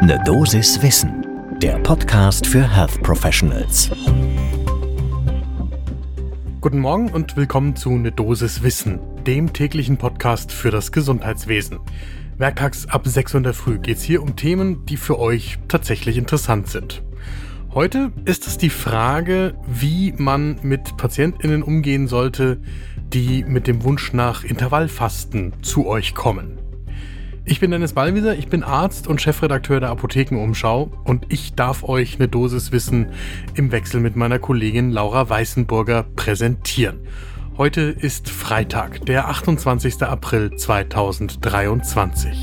Ne Dosis Wissen, der Podcast für Health Professionals. Guten Morgen und willkommen zu Ne Dosis Wissen, dem täglichen Podcast für das Gesundheitswesen. Werktags ab 6 Uhr in der Früh geht es hier um Themen, die für euch tatsächlich interessant sind. Heute ist es die Frage, wie man mit PatientInnen umgehen sollte, die mit dem Wunsch nach Intervallfasten zu euch kommen. Ich bin Dennis Ballwieser, ich bin Arzt und Chefredakteur der Apothekenumschau und ich darf euch eine Dosis Wissen im Wechsel mit meiner Kollegin Laura Weißenburger präsentieren. Heute ist Freitag, der 28. April 2023.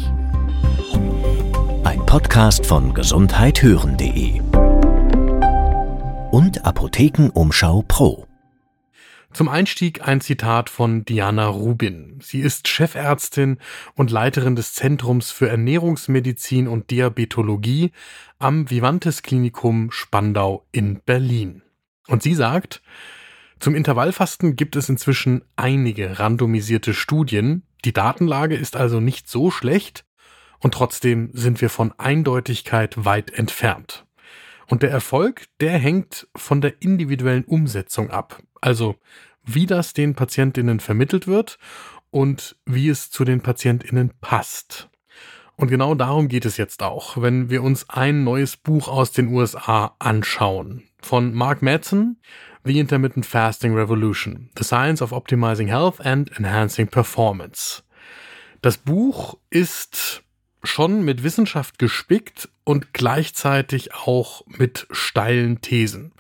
Ein Podcast von gesundheithören.de und Apothekenumschau Pro. Zum Einstieg ein Zitat von Diana Rubin. Sie ist Chefärztin und Leiterin des Zentrums für Ernährungsmedizin und Diabetologie am Vivantes Klinikum Spandau in Berlin. Und sie sagt, zum Intervallfasten gibt es inzwischen einige randomisierte Studien. Die Datenlage ist also nicht so schlecht und trotzdem sind wir von Eindeutigkeit weit entfernt. Und der Erfolg, der hängt von der individuellen Umsetzung ab. Also wie das den Patientinnen vermittelt wird und wie es zu den Patientinnen passt. Und genau darum geht es jetzt auch, wenn wir uns ein neues Buch aus den USA anschauen. Von Mark Madsen, The Intermittent Fasting Revolution, The Science of Optimizing Health and Enhancing Performance. Das Buch ist schon mit Wissenschaft gespickt und gleichzeitig auch mit steilen Thesen.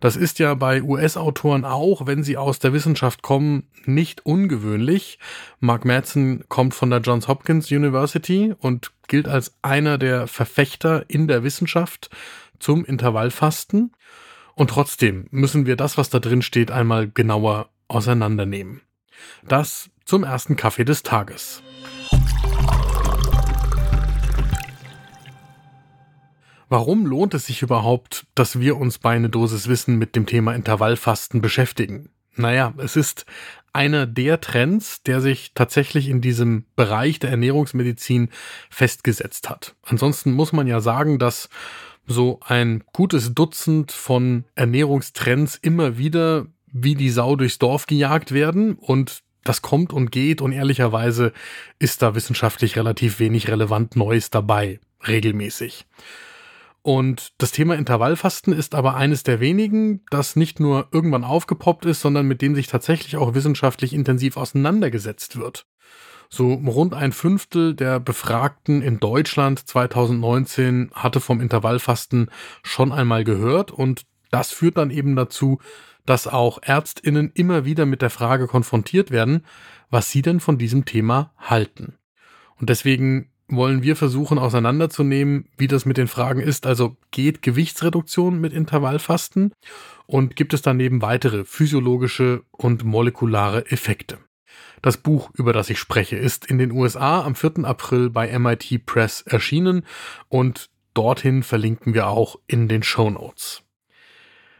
Das ist ja bei US-Autoren auch, wenn sie aus der Wissenschaft kommen, nicht ungewöhnlich. Mark Madsen kommt von der Johns Hopkins University und gilt als einer der Verfechter in der Wissenschaft zum Intervallfasten. Und trotzdem müssen wir das, was da drin steht, einmal genauer auseinandernehmen. Das zum ersten Kaffee des Tages. Warum lohnt es sich überhaupt, dass wir uns bei einer Dosis Wissen mit dem Thema Intervallfasten beschäftigen? Naja, es ist einer der Trends, der sich tatsächlich in diesem Bereich der Ernährungsmedizin festgesetzt hat. Ansonsten muss man ja sagen, dass so ein gutes Dutzend von Ernährungstrends immer wieder wie die Sau durchs Dorf gejagt werden und das kommt und geht und ehrlicherweise ist da wissenschaftlich relativ wenig relevant Neues dabei, regelmäßig. Und das Thema Intervallfasten ist aber eines der wenigen, das nicht nur irgendwann aufgepoppt ist, sondern mit dem sich tatsächlich auch wissenschaftlich intensiv auseinandergesetzt wird. So rund ein Fünftel der Befragten in Deutschland 2019 hatte vom Intervallfasten schon einmal gehört und das führt dann eben dazu, dass auch Ärztinnen immer wieder mit der Frage konfrontiert werden, was sie denn von diesem Thema halten. Und deswegen wollen wir versuchen auseinanderzunehmen, wie das mit den Fragen ist. Also geht Gewichtsreduktion mit Intervallfasten und gibt es daneben weitere physiologische und molekulare Effekte? Das Buch, über das ich spreche, ist in den USA am 4. April bei MIT Press erschienen und dorthin verlinken wir auch in den Show Notes.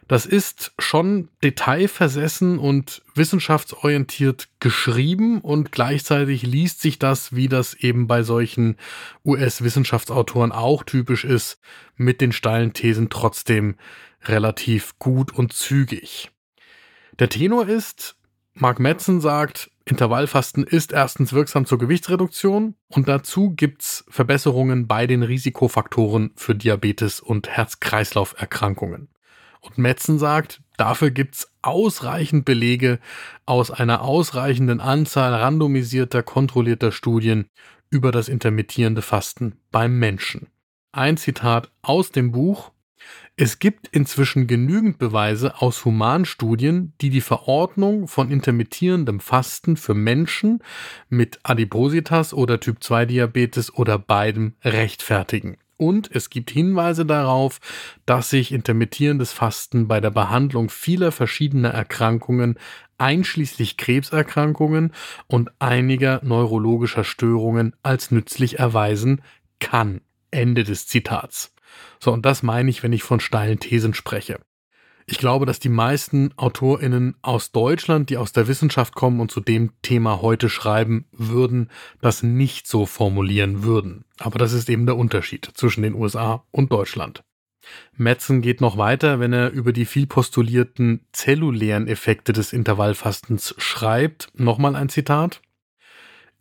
Das ist schon detailversessen und wissenschaftsorientiert geschrieben und gleichzeitig liest sich das, wie das eben bei solchen US-Wissenschaftsautoren auch typisch ist, mit den steilen Thesen trotzdem relativ gut und zügig. Der Tenor ist, Mark Metzen sagt, Intervallfasten ist erstens wirksam zur Gewichtsreduktion und dazu gibt's Verbesserungen bei den Risikofaktoren für Diabetes und Herz-Kreislauf-Erkrankungen. Und Metzen sagt, dafür gibt's ausreichend Belege aus einer ausreichenden Anzahl randomisierter, kontrollierter Studien über das intermittierende Fasten beim Menschen. Ein Zitat aus dem Buch. Es gibt inzwischen genügend Beweise aus Humanstudien, die die Verordnung von intermittierendem Fasten für Menschen mit Adipositas oder Typ 2 Diabetes oder beidem rechtfertigen. Und es gibt Hinweise darauf, dass sich intermittierendes Fasten bei der Behandlung vieler verschiedener Erkrankungen, einschließlich Krebserkrankungen und einiger neurologischer Störungen, als nützlich erweisen kann. Ende des Zitats. So, und das meine ich, wenn ich von steilen Thesen spreche. Ich glaube, dass die meisten AutorInnen aus Deutschland, die aus der Wissenschaft kommen und zu dem Thema heute schreiben würden, das nicht so formulieren würden. Aber das ist eben der Unterschied zwischen den USA und Deutschland. Metzen geht noch weiter, wenn er über die viel postulierten zellulären Effekte des Intervallfastens schreibt. Nochmal ein Zitat.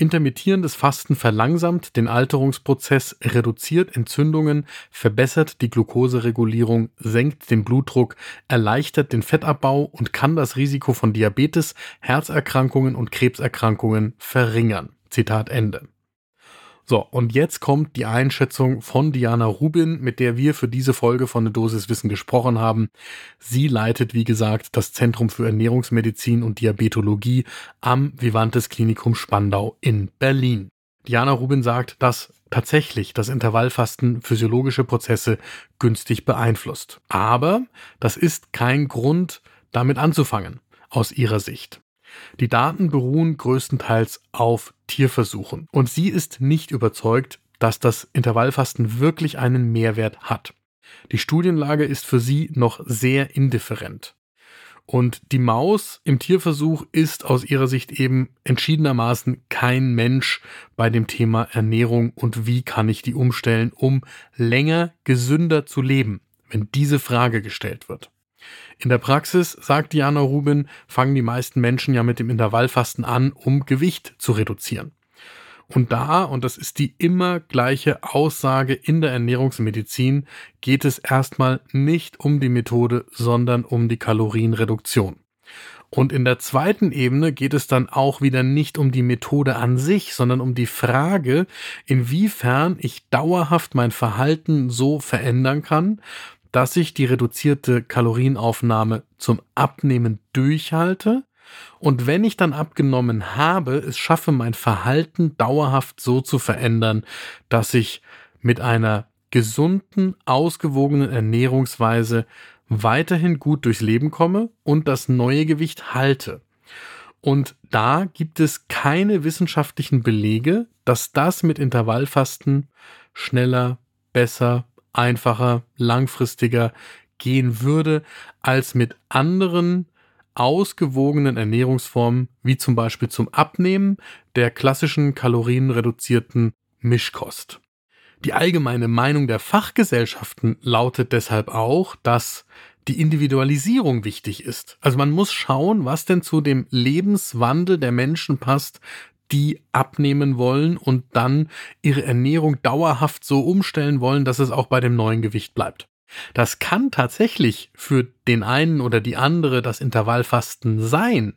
Intermittierendes Fasten verlangsamt den Alterungsprozess, reduziert Entzündungen, verbessert die Glukoseregulierung, senkt den Blutdruck, erleichtert den Fettabbau und kann das Risiko von Diabetes, Herzerkrankungen und Krebserkrankungen verringern. Zitat Ende. So, und jetzt kommt die Einschätzung von Diana Rubin, mit der wir für diese Folge von der Dosis Wissen gesprochen haben. Sie leitet, wie gesagt, das Zentrum für Ernährungsmedizin und Diabetologie am Vivantes Klinikum Spandau in Berlin. Diana Rubin sagt, dass tatsächlich das Intervallfasten physiologische Prozesse günstig beeinflusst. Aber das ist kein Grund, damit anzufangen, aus ihrer Sicht. Die Daten beruhen größtenteils auf Tierversuchen und sie ist nicht überzeugt, dass das Intervallfasten wirklich einen Mehrwert hat. Die Studienlage ist für sie noch sehr indifferent. Und die Maus im Tierversuch ist aus ihrer Sicht eben entschiedenermaßen kein Mensch bei dem Thema Ernährung und wie kann ich die umstellen, um länger gesünder zu leben, wenn diese Frage gestellt wird. In der Praxis, sagt Diana Rubin, fangen die meisten Menschen ja mit dem Intervallfasten an, um Gewicht zu reduzieren. Und da, und das ist die immer gleiche Aussage in der Ernährungsmedizin, geht es erstmal nicht um die Methode, sondern um die Kalorienreduktion. Und in der zweiten Ebene geht es dann auch wieder nicht um die Methode an sich, sondern um die Frage, inwiefern ich dauerhaft mein Verhalten so verändern kann, dass ich die reduzierte Kalorienaufnahme zum Abnehmen durchhalte und wenn ich dann abgenommen habe, es schaffe, mein Verhalten dauerhaft so zu verändern, dass ich mit einer gesunden, ausgewogenen Ernährungsweise weiterhin gut durchs Leben komme und das neue Gewicht halte. Und da gibt es keine wissenschaftlichen Belege, dass das mit Intervallfasten schneller, besser einfacher, langfristiger gehen würde als mit anderen ausgewogenen Ernährungsformen, wie zum Beispiel zum Abnehmen der klassischen kalorienreduzierten Mischkost. Die allgemeine Meinung der Fachgesellschaften lautet deshalb auch, dass die Individualisierung wichtig ist. Also man muss schauen, was denn zu dem Lebenswandel der Menschen passt, die abnehmen wollen und dann ihre Ernährung dauerhaft so umstellen wollen, dass es auch bei dem neuen Gewicht bleibt. Das kann tatsächlich für den einen oder die andere das Intervallfasten sein,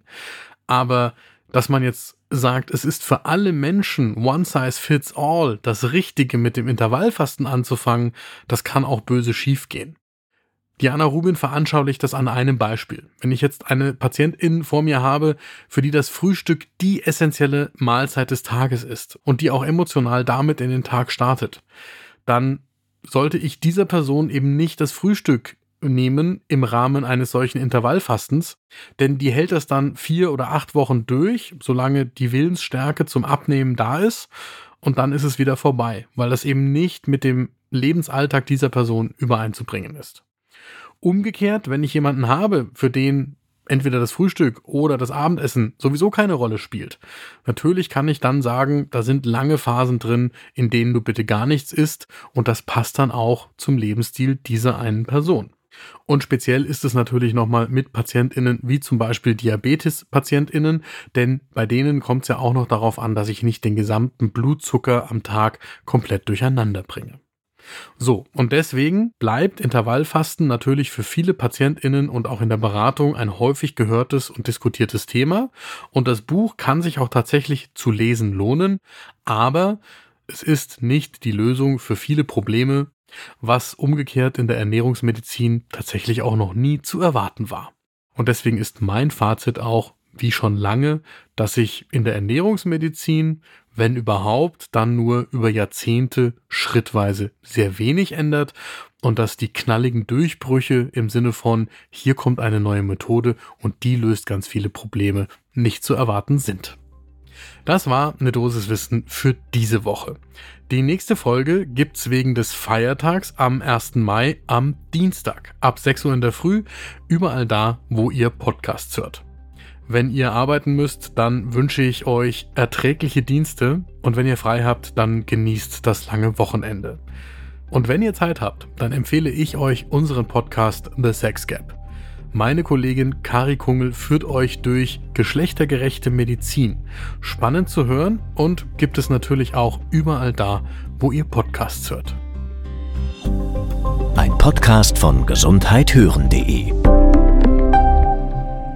aber dass man jetzt sagt, es ist für alle Menschen one size fits all das Richtige mit dem Intervallfasten anzufangen, das kann auch böse schiefgehen. Diana Rubin veranschaulicht das an einem Beispiel. Wenn ich jetzt eine Patientin vor mir habe, für die das Frühstück die essentielle Mahlzeit des Tages ist und die auch emotional damit in den Tag startet, dann sollte ich dieser Person eben nicht das Frühstück nehmen im Rahmen eines solchen Intervallfastens, denn die hält das dann vier oder acht Wochen durch, solange die Willensstärke zum Abnehmen da ist und dann ist es wieder vorbei, weil das eben nicht mit dem Lebensalltag dieser Person übereinzubringen ist. Umgekehrt, wenn ich jemanden habe, für den entweder das Frühstück oder das Abendessen sowieso keine Rolle spielt. Natürlich kann ich dann sagen, da sind lange Phasen drin, in denen du bitte gar nichts isst und das passt dann auch zum Lebensstil dieser einen Person. Und speziell ist es natürlich nochmal mit PatientInnen wie zum Beispiel Diabetes-PatientInnen, denn bei denen kommt es ja auch noch darauf an, dass ich nicht den gesamten Blutzucker am Tag komplett durcheinander bringe. So, und deswegen bleibt Intervallfasten natürlich für viele PatientInnen und auch in der Beratung ein häufig gehörtes und diskutiertes Thema. Und das Buch kann sich auch tatsächlich zu lesen lohnen, aber es ist nicht die Lösung für viele Probleme, was umgekehrt in der Ernährungsmedizin tatsächlich auch noch nie zu erwarten war. Und deswegen ist mein Fazit auch, wie schon lange, dass sich in der Ernährungsmedizin wenn überhaupt, dann nur über Jahrzehnte schrittweise sehr wenig ändert und dass die knalligen Durchbrüche im Sinne von hier kommt eine neue Methode und die löst ganz viele Probleme nicht zu erwarten sind. Das war eine Dosis Wissen für diese Woche. Die nächste Folge gibt's wegen des Feiertags am 1. Mai am Dienstag ab 6 Uhr in der Früh, überall da, wo ihr Podcasts hört. Wenn ihr arbeiten müsst, dann wünsche ich euch erträgliche Dienste und wenn ihr frei habt, dann genießt das lange Wochenende. Und wenn ihr Zeit habt, dann empfehle ich euch unseren Podcast The Sex Gap. Meine Kollegin Kari Kungel führt euch durch geschlechtergerechte Medizin. Spannend zu hören und gibt es natürlich auch überall da, wo ihr Podcasts hört. Ein Podcast von gesundheithören.de